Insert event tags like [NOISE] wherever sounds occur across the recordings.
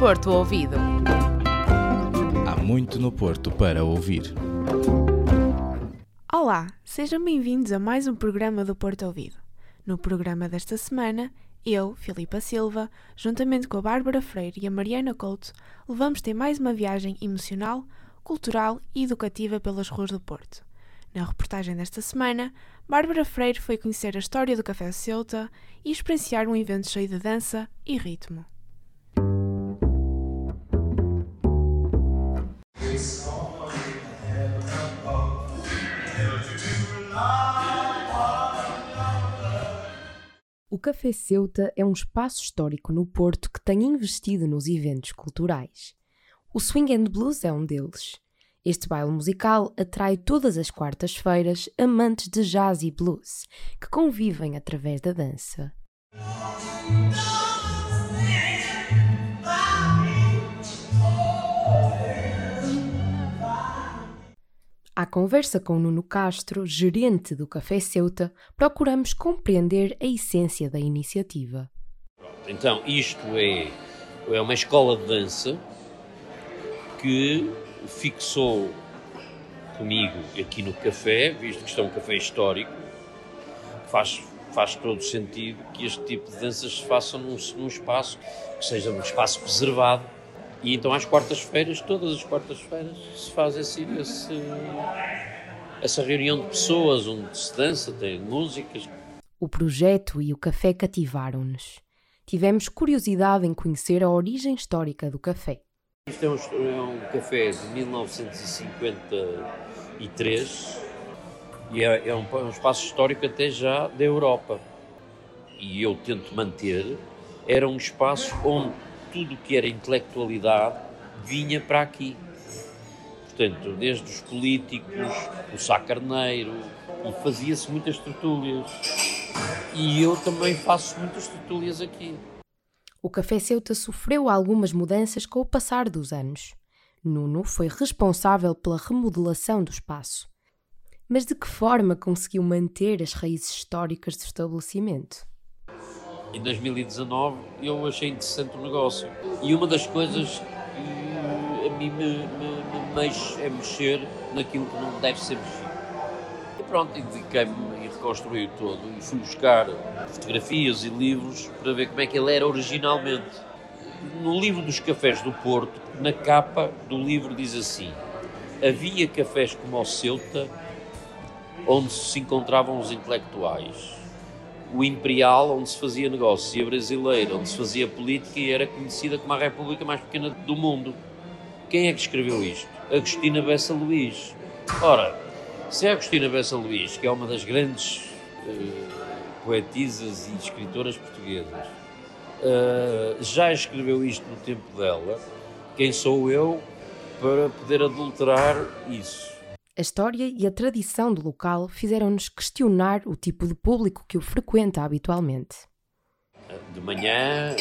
Porto Ouvido. Há muito no Porto para ouvir. Olá, sejam bem-vindos a mais um programa do Porto Ouvido. No programa desta semana, eu, Filipa Silva, juntamente com a Bárbara Freire e a Mariana Couto, levamos-te mais uma viagem emocional, cultural e educativa pelas ruas do Porto. Na reportagem desta semana, Bárbara Freire foi conhecer a história do Café Ceuta e experienciar um evento cheio de dança e ritmo. O Café Ceuta é um espaço histórico no Porto que tem investido nos eventos culturais. O Swing and Blues é um deles. Este baile musical atrai todas as quartas-feiras amantes de jazz e blues, que convivem através da dança. Conversa com Nuno Castro, gerente do Café Ceuta, procuramos compreender a essência da iniciativa. Então, isto é, é uma escola de dança que fixou comigo aqui no café, visto que isto é um café histórico, faz, faz todo sentido que este tipo de danças se façam num, num espaço que seja um espaço preservado. E então às quartas-feiras, todas as quartas-feiras, se faz esse, esse, essa reunião de pessoas onde se dança, tem músicas. O projeto e o café cativaram-nos. Tivemos curiosidade em conhecer a origem histórica do café. Isto é um, é um café de 1953 e é, é um, é um espaço histórico até já da Europa. E eu tento manter, era um espaço onde tudo que era intelectualidade vinha para aqui. Portanto, desde os políticos, o Sá Carneiro, e fazia-se muitas tertúlias. E eu também faço muitas tertúlias aqui. O Café Ceuta sofreu algumas mudanças com o passar dos anos. Nuno foi responsável pela remodelação do espaço. Mas de que forma conseguiu manter as raízes históricas do estabelecimento? Em 2019 eu achei interessante o negócio. E uma das coisas que a mim me, me, me mexe é mexer naquilo que não deve ser mexido. E pronto, dediquei-me e reconstruí todo e fui buscar fotografias e livros para ver como é que ele era originalmente. No livro dos cafés do Porto, na capa do livro diz assim: Havia cafés como o Ceuta, onde se encontravam os intelectuais. O Imperial, onde se fazia negócio, e a Brasileira, onde se fazia política e era conhecida como a República mais pequena do mundo. Quem é que escreveu isto? Agostina Bessa Luís. Ora, se é Agostina Bessa Luís, que é uma das grandes uh, poetisas e escritoras portuguesas, uh, já escreveu isto no tempo dela, quem sou eu para poder adulterar isso? A história e a tradição do local fizeram-nos questionar o tipo de público que o frequenta habitualmente. De manhã,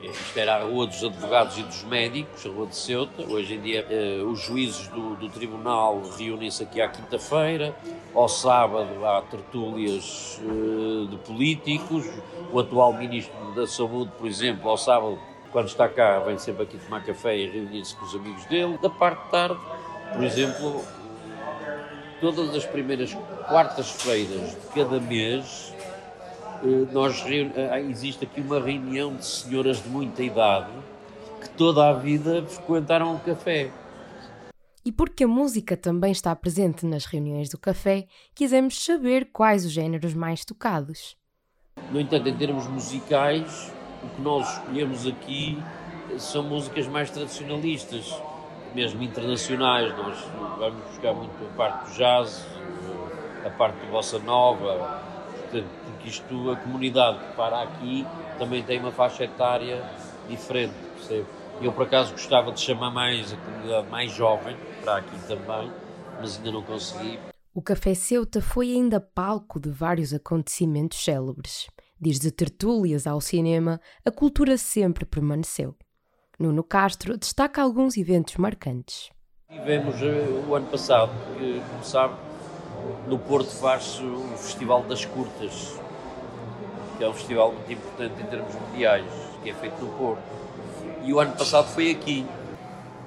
isto era a Rua dos Advogados e dos Médicos, a Rua de Ceuta. Hoje em dia, eh, os juízes do, do tribunal reúnem-se aqui à quinta-feira. Ao sábado, há tertúlias eh, de políticos. O atual Ministro da Saúde, por exemplo, ao sábado, quando está cá, vem sempre aqui tomar café e reunir-se com os amigos dele. Da parte de tarde, por exemplo, todas as primeiras quartas-feiras de cada mês nós existe aqui uma reunião de senhoras de muita idade que toda a vida frequentaram o café. E porque a música também está presente nas reuniões do café, quisemos saber quais os géneros mais tocados. No entanto, em termos musicais, o que nós escolhemos aqui são músicas mais tradicionalistas, mesmo internacionais. Nós vamos buscar muito a parte do jazz, a parte do bossa nova, porque isto, a comunidade que para aqui também tem uma faixa etária diferente, percebe? Eu, por acaso, gostava de chamar mais a comunidade mais jovem para aqui também, mas ainda não consegui. O Café Ceuta foi ainda palco de vários acontecimentos célebres. Desde tertúlias ao cinema, a cultura sempre permaneceu. Nuno Castro destaca alguns eventos marcantes. Tivemos o ano passado, que, como sabe, no Porto faz o Festival das Curtas, que é um festival muito importante em termos mundiais, que é feito no Porto. E o ano passado foi aqui.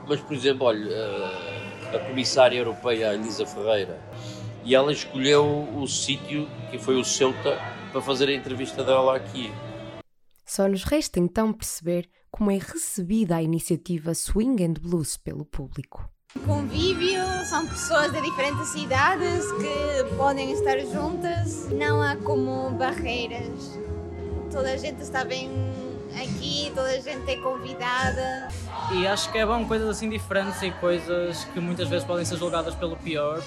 Mas, por exemplo, olha, a, a comissária europeia, Elisa Ferreira, e ela escolheu o sítio que foi o Ceuta para fazer a entrevista dela aqui. Só nos resta então perceber como é recebida a iniciativa Swing and Blues pelo público. Convívio, são pessoas de diferentes cidades que podem estar juntas, não há como barreiras. Toda a gente está bem aqui, toda a gente é convidada. E acho que é bom coisas assim diferentes e coisas que muitas vezes podem ser julgadas pelo pior,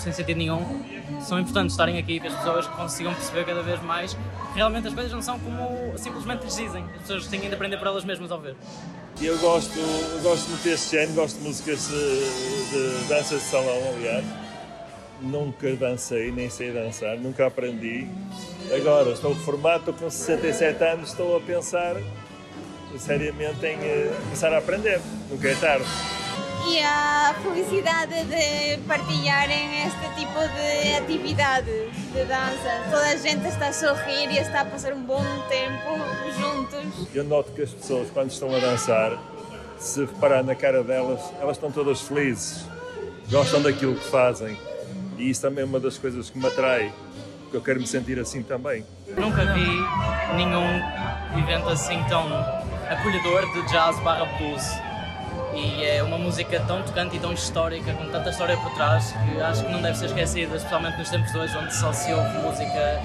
sem sentido nenhum, são importantes estarem aqui para as pessoas consigam perceber cada vez mais que realmente as coisas não são como simplesmente lhes dizem. As pessoas têm de aprender por elas mesmas ao ver. Eu gosto, eu gosto muito deste género, gosto de músicas de, de dança de salão, aliás. Nunca dancei, nem sei dançar, nunca aprendi. Agora estou reformado, estou com 67 anos, estou a pensar seriamente em eh, começar a aprender. Nunca é tarde e a felicidade de partilharem este tipo de atividade de dança. Toda a gente está a sorrir e está a passar um bom tempo juntos. Eu noto que as pessoas, quando estão a dançar, se reparar na cara delas, elas estão todas felizes, gostam daquilo que fazem. E isso também é uma das coisas que me atrai, porque eu quero me sentir assim também. Nunca vi nenhum evento assim tão acolhedor de jazz barra blues e é uma música tão tocante e tão histórica, com tanta história por trás, que acho que não deve ser esquecida, especialmente nos tempos de hoje, onde só se ouve música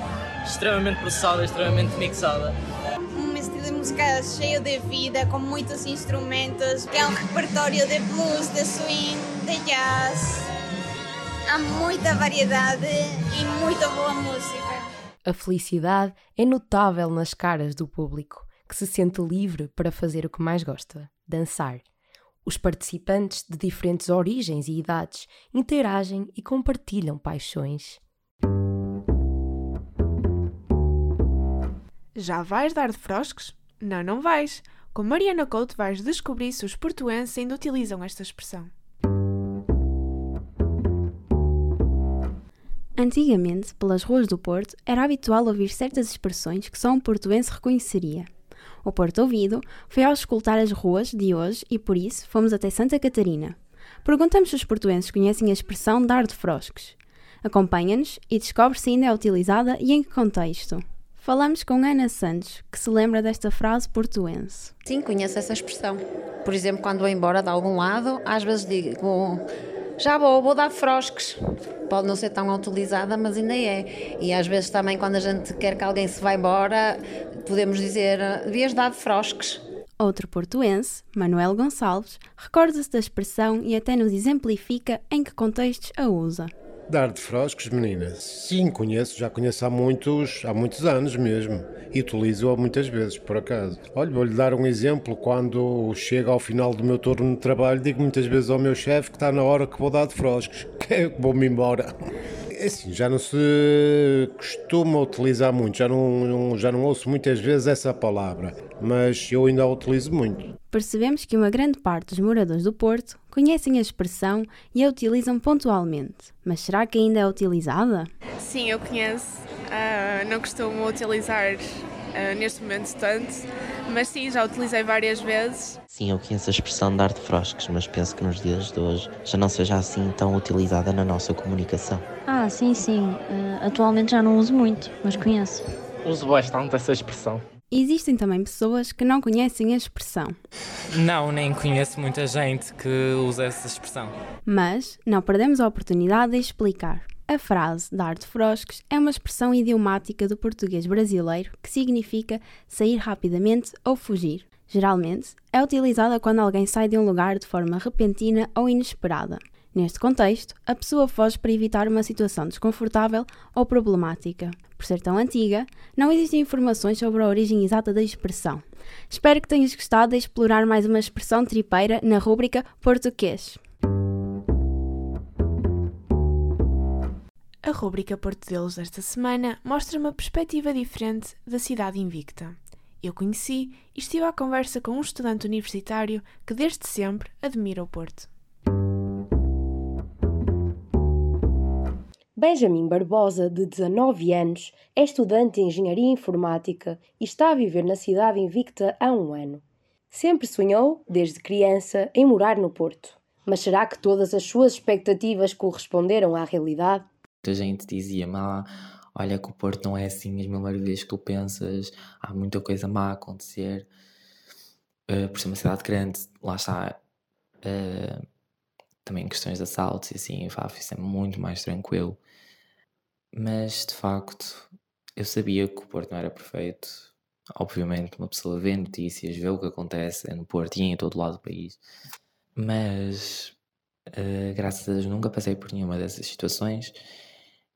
extremamente processada, extremamente mixada. Um estilo de música cheio de vida, com muitos instrumentos, que é um repertório de blues, de swing, de jazz. Há muita variedade e muita boa música. A felicidade é notável nas caras do público, que se sente livre para fazer o que mais gosta: dançar. Os participantes de diferentes origens e idades interagem e compartilham paixões. Já vais dar de frosques? Não, não vais. Com Mariana Couto vais descobrir se os portuenses ainda utilizam esta expressão. Antigamente, pelas ruas do Porto, era habitual ouvir certas expressões que só um portuense reconheceria. O Porto Ouvido foi ao escutar as ruas de hoje e por isso fomos até Santa Catarina. Perguntamos se os portuenses conhecem a expressão dar de frosques. Acompanha-nos e descobre se ainda é utilizada e em que contexto. Falamos com Ana Santos, que se lembra desta frase portuense. Sim, conheço essa expressão. Por exemplo, quando vou embora de algum lado, às vezes digo já vou, vou dar frosques. Pode não ser tão utilizada, mas ainda é. E às vezes também, quando a gente quer que alguém se vá embora, podemos dizer: devias dar frosques. Outro portuense, Manuel Gonçalves, recorda-se da expressão e até nos exemplifica em que contextos a usa. Dar de froscos, meninas? Sim, conheço, já conheço há muitos, há muitos anos mesmo. E utilizo-a muitas vezes, por acaso. Olha, vou-lhe dar um exemplo. Quando chego ao final do meu turno de trabalho, digo muitas vezes ao meu chefe que está na hora que vou dar de froscos, [LAUGHS] que é vou-me embora. É assim, já não se costuma utilizar muito, já não, já não ouço muitas vezes essa palavra, mas eu ainda a utilizo muito. Percebemos que uma grande parte dos moradores do Porto conhecem a expressão e a utilizam pontualmente, mas será que ainda é utilizada? Sim, eu conheço. Uh, não costumo utilizar uh, neste momento tanto, mas sim, já utilizei várias vezes. Sim, eu conheço a expressão dar de frosques, mas penso que nos dias de hoje já não seja assim tão utilizada na nossa comunicação. Ah, sim, sim. Uh, atualmente já não uso muito, mas conheço. Uso bastante essa expressão. Existem também pessoas que não conhecem a expressão. Não, nem conheço muita gente que usa essa expressão. Mas não perdemos a oportunidade de explicar. A frase dar de frosques é uma expressão idiomática do português brasileiro que significa sair rapidamente ou fugir. Geralmente, é utilizada quando alguém sai de um lugar de forma repentina ou inesperada. Neste contexto, a pessoa foge para evitar uma situação desconfortável ou problemática. Por ser tão antiga, não existem informações sobre a origem exata da expressão. Espero que tenhas gostado de explorar mais uma expressão tripeira na rúbrica Português. A rúbrica Portugueses desta semana mostra uma perspectiva diferente da cidade invicta. Eu conheci e estive à conversa com um estudante universitário que desde sempre admira o Porto. Benjamin Barbosa, de 19 anos, é estudante de Engenharia Informática e está a viver na cidade invicta há um ano. Sempre sonhou, desde criança, em morar no Porto. Mas será que todas as suas expectativas corresponderam à realidade? Muita gente dizia-me, ah, olha que o Porto não é assim as mil maravilhas que tu pensas, há muita coisa má a acontecer. Uh, por ser uma cidade grande, lá está, uh, também questões de assaltos e assim, Faf, isso é muito mais tranquilo. Mas, de facto, eu sabia que o Porto não era perfeito. Obviamente, uma pessoa vê notícias, vê o que acontece no Porto e em todo lado do país. Mas, uh, graças a Deus, nunca passei por nenhuma dessas situações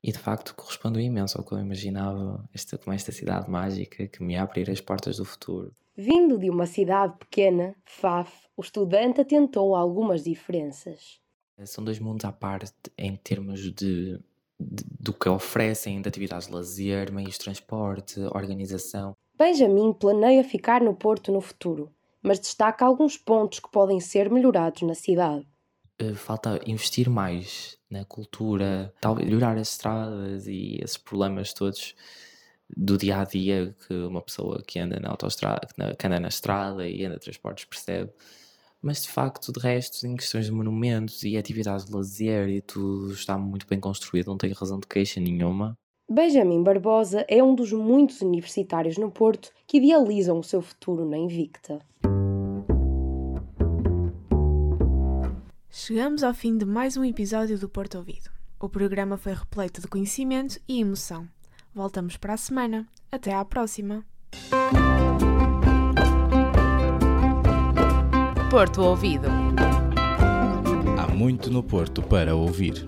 e de facto correspondeu imenso ao que eu imaginava esta, como esta cidade mágica que me ia abrir as portas do futuro. Vindo de uma cidade pequena, Faf, o estudante atentou a algumas diferenças. São dois mundos à parte em termos de, de do que oferecem de atividades de lazer, meios de transporte, organização. Benjamin planeia ficar no Porto no futuro, mas destaca alguns pontos que podem ser melhorados na cidade. Eh, falta investir mais na cultura, talvez melhorar as estradas e esses problemas todos do dia a dia que uma pessoa que anda na autoestrada, que anda na estrada e anda de transportes percebe. Mas de facto, de resto, em questões de monumentos e atividades de lazer e tudo está muito bem construído, não tenho razão de queixa nenhuma. Benjamin Barbosa é um dos muitos universitários no Porto que idealizam o seu futuro na Invicta. Chegamos ao fim de mais um episódio do Porto Ouvido. O programa foi repleto de conhecimento e emoção. Voltamos para a semana. Até à próxima! Porto Ouvido. Há muito no Porto para ouvir.